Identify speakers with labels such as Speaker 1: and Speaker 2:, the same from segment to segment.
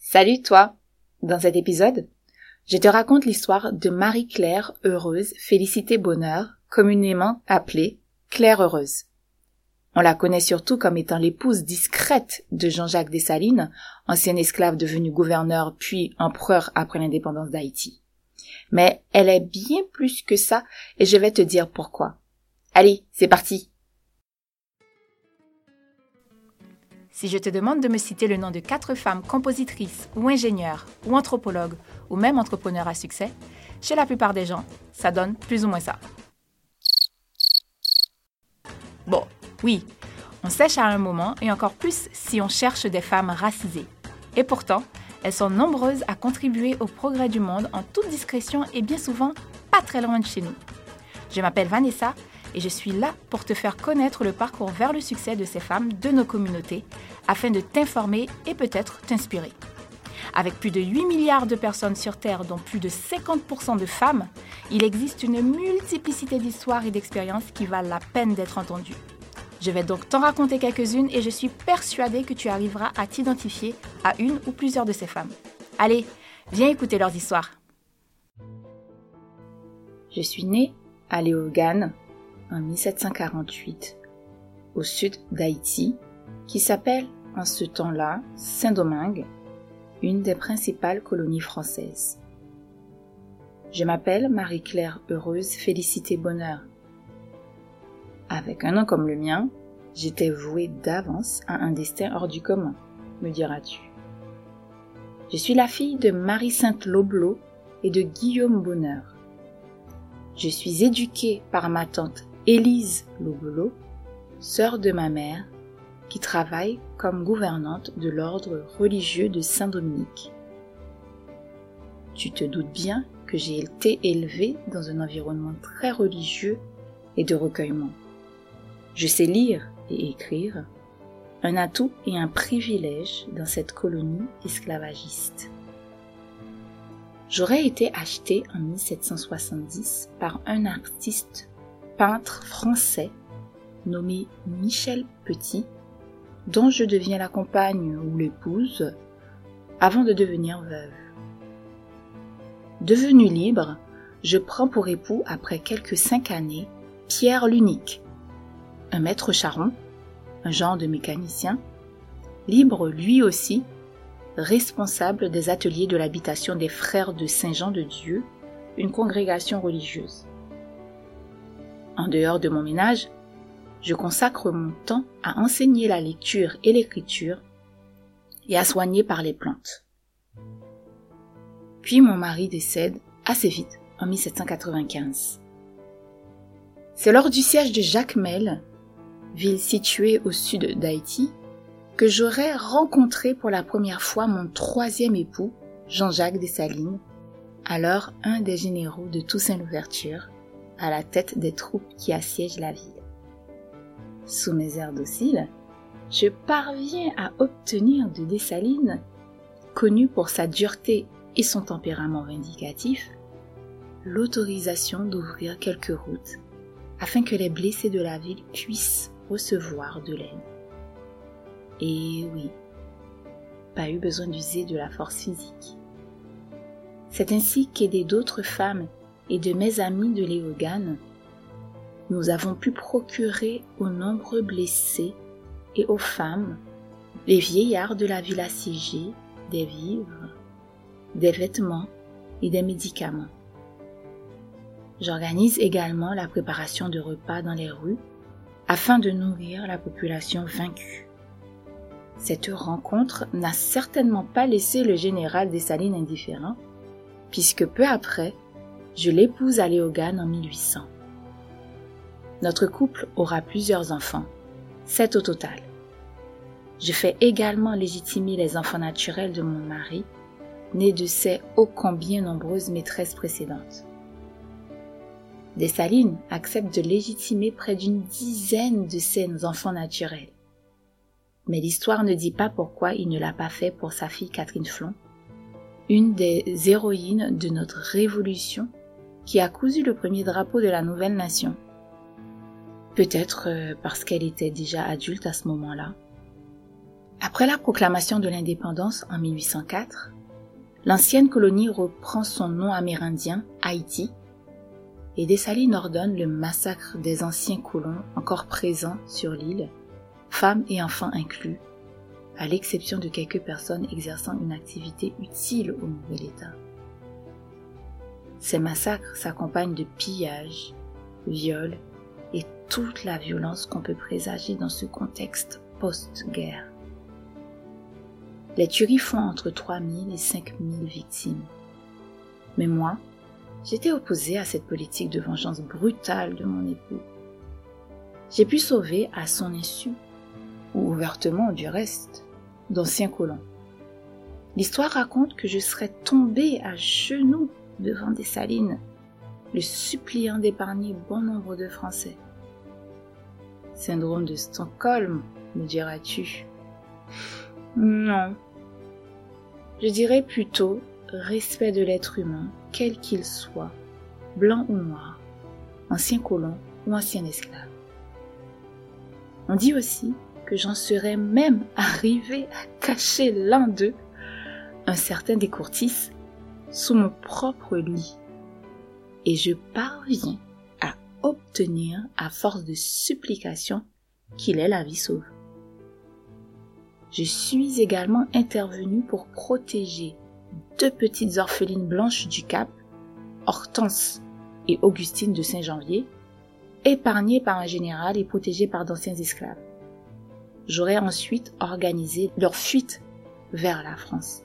Speaker 1: Salut toi Dans cet épisode, je te raconte l'histoire de Marie-Claire Heureuse Félicité Bonheur, communément appelée Claire Heureuse. On la connaît surtout comme étant l'épouse discrète de Jean-Jacques Dessalines, ancien esclave devenu gouverneur puis empereur après l'indépendance d'Haïti. Mais elle est bien plus que ça et je vais te dire pourquoi. Allez, c'est parti Si je te demande de me citer le nom de quatre femmes compositrices ou ingénieures ou anthropologues ou même entrepreneurs à succès, chez la plupart des gens, ça donne plus ou moins ça. Bon, oui, on sèche à un moment et encore plus si on cherche des femmes racisées. Et pourtant, elles sont nombreuses à contribuer au progrès du monde en toute discrétion et bien souvent pas très loin de chez nous. Je m'appelle Vanessa et je suis là pour te faire connaître le parcours vers le succès de ces femmes de nos communautés afin de t'informer et peut-être t'inspirer. Avec plus de 8 milliards de personnes sur Terre, dont plus de 50% de femmes, il existe une multiplicité d'histoires et d'expériences qui valent la peine d'être entendues. Je vais donc t'en raconter quelques-unes et je suis persuadée que tu arriveras à t'identifier à une ou plusieurs de ces femmes. Allez, viens écouter leurs histoires. Je suis née à Léogane en 1748, au sud d'Haïti, qui s'appelle en ce temps-là Saint-Domingue, une des principales colonies françaises. Je m'appelle Marie-Claire Heureuse Félicité Bonheur. Avec un nom comme le mien, j'étais vouée d'avance à un destin hors du commun, me diras-tu. Je suis la fille de Marie-Sainte Loblo et de Guillaume Bonheur. Je suis éduquée par ma tante Élise Loblo, sœur de ma mère, qui travaille comme gouvernante de l'ordre religieux de Saint-Dominique. Tu te doutes bien que j'ai été élevée dans un environnement très religieux et de recueillement. Je sais lire et écrire, un atout et un privilège dans cette colonie esclavagiste. J'aurais été achetée en 1770 par un artiste peintre français nommé Michel Petit dont je deviens la compagne ou l'épouse avant de devenir veuve. Devenu libre, je prends pour époux après quelques cinq années Pierre l'Unique, un maître charron, un genre de mécanicien, libre lui aussi, responsable des ateliers de l'habitation des frères de Saint-Jean de Dieu, une congrégation religieuse. En dehors de mon ménage, je consacre mon temps à enseigner la lecture et l'écriture et à soigner par les plantes. Puis mon mari décède assez vite en 1795. C'est lors du siège de Jacmel, ville située au sud d'Haïti, que j'aurais rencontré pour la première fois mon troisième époux, Jean-Jacques Dessalines, alors un des généraux de Toussaint l'Ouverture, à la tête des troupes qui assiègent la ville sous mes airs dociles, je parviens à obtenir de Dessalines, connu pour sa dureté et son tempérament vindicatif, l'autorisation d'ouvrir quelques routes afin que les blessés de la ville puissent recevoir de l'aide. Et oui, pas eu besoin d'user de la force physique. C'est ainsi qu'aider d'autres femmes et de mes amis de Léogane nous avons pu procurer aux nombreux blessés et aux femmes, les vieillards de la ville assiégée, des vivres, des vêtements et des médicaments. J'organise également la préparation de repas dans les rues afin de nourrir la population vaincue. Cette rencontre n'a certainement pas laissé le général Dessalines indifférent, puisque peu après, je l'épouse à Léogane en 1800. Notre couple aura plusieurs enfants, sept au total. Je fais également légitimer les enfants naturels de mon mari, nés de ses ô combien nombreuses maîtresses précédentes. Dessalines accepte de légitimer près d'une dizaine de ses enfants naturels. Mais l'histoire ne dit pas pourquoi il ne l'a pas fait pour sa fille Catherine Flon, une des héroïnes de notre révolution qui a cousu le premier drapeau de la nouvelle nation. Peut-être euh, parce qu'elle était déjà adulte à ce moment-là. Après la proclamation de l'indépendance en 1804, l'ancienne colonie reprend son nom amérindien, Haïti, et Dessalines ordonne le massacre des anciens colons encore présents sur l'île, femmes et enfants inclus, à l'exception de quelques personnes exerçant une activité utile au nouvel État. Ces massacres s'accompagnent de pillages, viols et toute la violence qu'on peut présager dans ce contexte post-guerre. Les tueries font entre 3000 et 5000 victimes. Mais moi, j'étais opposée à cette politique de vengeance brutale de mon époux. J'ai pu sauver à son insu, ou ouvertement du reste, d'anciens colons. L'histoire raconte que je serais tombée à genoux devant Dessalines, le suppliant d'épargner bon nombre de Français. Syndrome de Stockholm, me diras-tu. Non. Je dirais plutôt respect de l'être humain, quel qu'il soit, blanc ou noir, ancien colon ou ancien esclave. On dit aussi que j'en serais même arrivé à cacher l'un d'eux, un certain Descourtis, sous mon propre lit. Et je parviens à obtenir, à force de supplication, qu'il ait la vie sauve. Je suis également intervenu pour protéger deux petites orphelines blanches du Cap, Hortense et Augustine de Saint-Janvier, épargnées par un général et protégées par d'anciens esclaves j'aurais ensuite organisé leur fuite vers la France.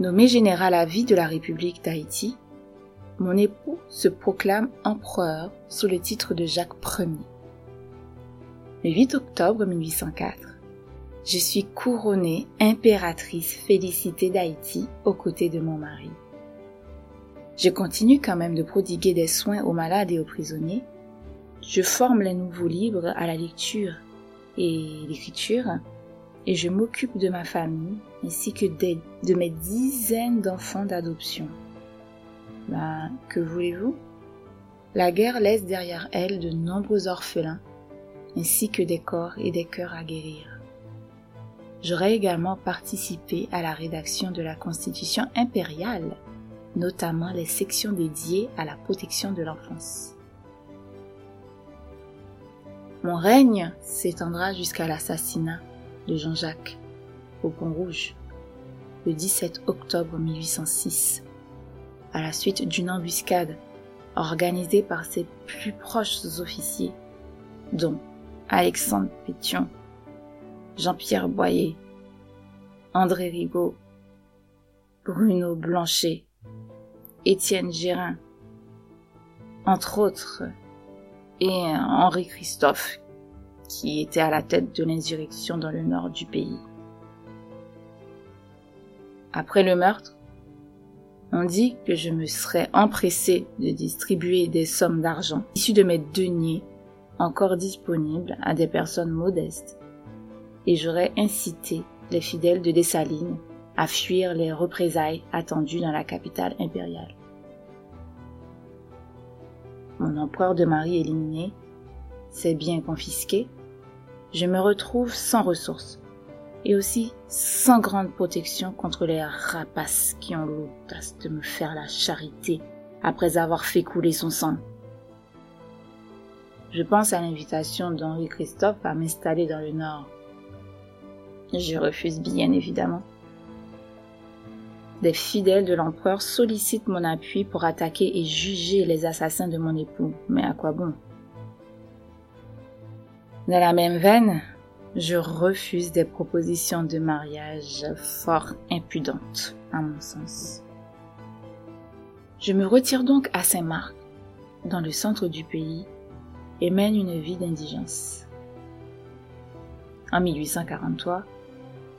Speaker 1: Nommé général à vie de la République d'Haïti, mon époux se proclame empereur sous le titre de Jacques Ier. Le 8 octobre 1804, je suis couronnée impératrice félicitée d'Haïti aux côtés de mon mari. Je continue quand même de prodiguer des soins aux malades et aux prisonniers. Je forme les nouveaux libres à la lecture et l'écriture et je m'occupe de ma famille ainsi que de mes dizaines d'enfants d'adoption. Ben, que voulez-vous? La guerre laisse derrière elle de nombreux orphelins ainsi que des corps et des cœurs à guérir. J'aurais également participé à la rédaction de la Constitution impériale notamment les sections dédiées à la protection de l'enfance. Mon règne s'étendra jusqu'à l'assassinat de Jean-Jacques au Pont Rouge le 17 octobre 1806, à la suite d'une embuscade organisée par ses plus proches officiers, dont Alexandre Pétion, Jean-Pierre Boyer, André Rigaud, Bruno Blanchet Étienne Gérin, entre autres, et Henri Christophe, qui était à la tête de l'insurrection dans le nord du pays. Après le meurtre, on dit que je me serais empressé de distribuer des sommes d'argent issues de mes deniers encore disponibles à des personnes modestes, et j'aurais incité les fidèles de Dessalines à fuir les représailles attendues dans la capitale impériale. Mon empereur de mari éliminé, ses biens confisqués, je me retrouve sans ressources et aussi sans grande protection contre les rapaces qui ont l'audace de me faire la charité après avoir fait couler son sang. Je pense à l'invitation d'Henri Christophe à m'installer dans le Nord. Je refuse bien évidemment des fidèles de l'empereur sollicitent mon appui pour attaquer et juger les assassins de mon époux. Mais à quoi bon? Dans la même veine, je refuse des propositions de mariage fort impudentes, à mon sens. Je me retire donc à Saint-Marc, dans le centre du pays, et mène une vie d'indigence. En 1843,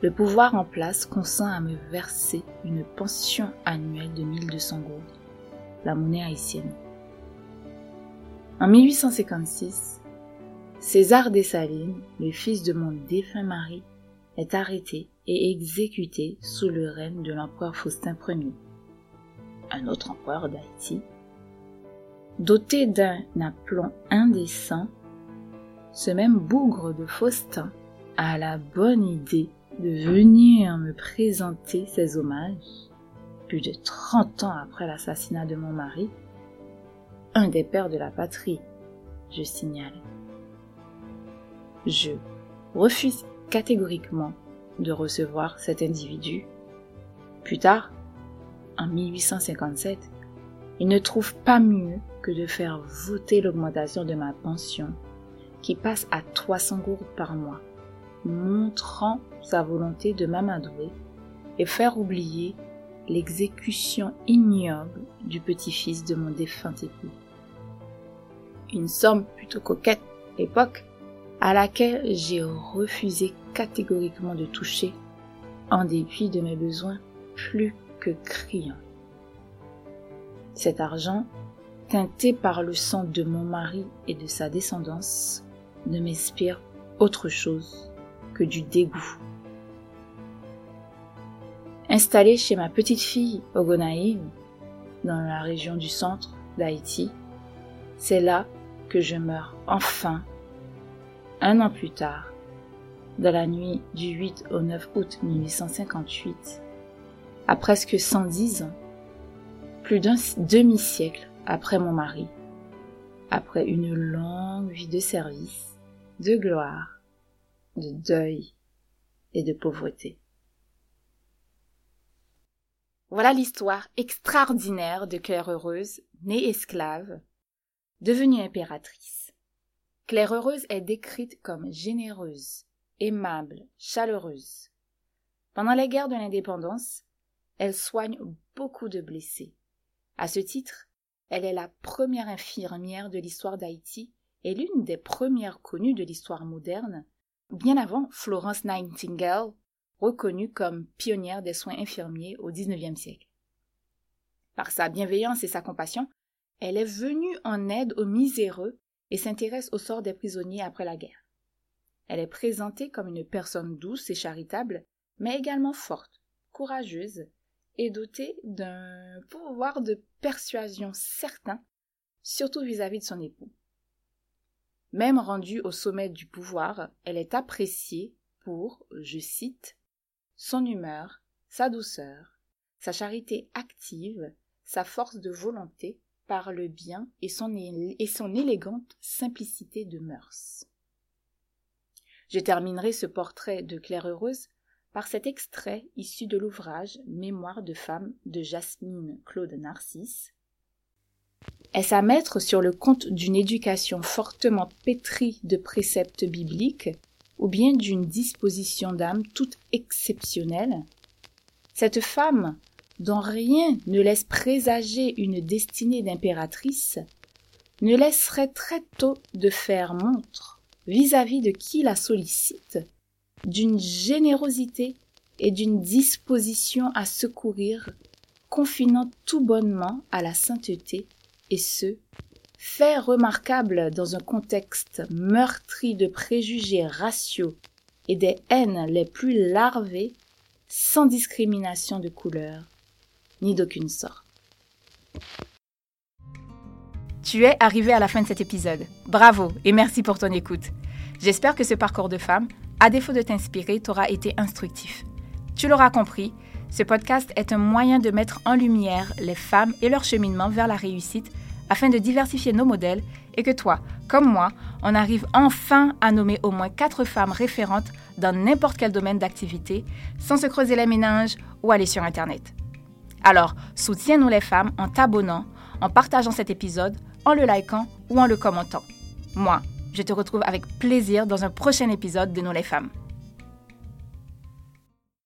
Speaker 1: le pouvoir en place consent à me verser une pension annuelle de 1200 gourdes, la monnaie haïtienne. En 1856, César Dessalines, le fils de mon défunt mari, est arrêté et exécuté sous le règne de l'empereur Faustin Ier, un autre empereur d'Haïti. Doté d'un aplomb indécent, ce même bougre de Faustin a la bonne idée de venir me présenter ses hommages, plus de 30 ans après l'assassinat de mon mari, un des pères de la patrie, je signale. Je refuse catégoriquement de recevoir cet individu. Plus tard, en 1857, il ne trouve pas mieux que de faire voter l'augmentation de ma pension, qui passe à 300 gourdes par mois, montrant sa volonté de m'amadouer et faire oublier l'exécution ignoble du petit-fils de mon défunt époux. Une somme plutôt coquette, l'époque, à laquelle j'ai refusé catégoriquement de toucher, en dépit de mes besoins plus que criants. Cet argent, teinté par le sang de mon mari et de sa descendance, ne m'inspire autre chose que du dégoût. Installé chez ma petite fille Ogonaïve, dans la région du centre d'Haïti, c'est là que je meurs enfin un an plus tard, dans la nuit du 8 au 9 août 1858, à presque 110 ans, plus d'un demi-siècle après mon mari, après une longue vie de service, de gloire, de deuil et de pauvreté. Voilà l'histoire extraordinaire de Claire Heureuse, née esclave, devenue impératrice. Claire Heureuse est décrite comme généreuse, aimable, chaleureuse. Pendant les guerres de l'indépendance, elle soigne beaucoup de blessés. À ce titre, elle est la première infirmière de l'histoire d'Haïti et l'une des premières connues de l'histoire moderne, bien avant Florence Nightingale, reconnue comme pionnière des soins infirmiers au XIXe siècle. Par sa bienveillance et sa compassion, elle est venue en aide aux miséreux et s'intéresse au sort des prisonniers après la guerre. Elle est présentée comme une personne douce et charitable, mais également forte, courageuse et dotée d'un pouvoir de persuasion certain, surtout vis-à-vis -vis de son époux. Même rendue au sommet du pouvoir, elle est appréciée pour, je cite, son humeur, sa douceur, sa charité active, sa force de volonté par le bien et son, élégante simplicité de mœurs. Je terminerai ce portrait de Claire Heureuse par cet extrait issu de l'ouvrage Mémoire de femme de Jasmine Claude Narcisse. Est-ce à mettre sur le compte d'une éducation fortement pétrie de préceptes bibliques ou bien d'une disposition d'âme toute exceptionnelle? Cette femme dont rien ne laisse présager une destinée d'impératrice, ne laisserait très tôt de faire montre, vis-à-vis de qui la sollicite, d'une générosité et d'une disposition à secourir, confinant tout bonnement à la sainteté, et ce, fait remarquable dans un contexte meurtri de préjugés raciaux et des haines les plus larvées, sans discrimination de couleur, ni d'aucune sorte. Tu es arrivé à la fin de cet épisode. Bravo et merci pour ton écoute. J'espère que ce parcours de femme, à défaut de t'inspirer, t'aura été instructif. Tu l'auras compris, ce podcast est un moyen de mettre en lumière les femmes et leur cheminement vers la réussite afin de diversifier nos modèles et que toi, comme moi, on arrive enfin à nommer au moins quatre femmes référentes dans n'importe quel domaine d'activité sans se creuser les méninges ou aller sur Internet. Alors, soutiens-nous les femmes en t'abonnant, en partageant cet épisode, en le likant ou en le commentant. Moi, je te retrouve avec plaisir dans un prochain épisode de Nous les femmes.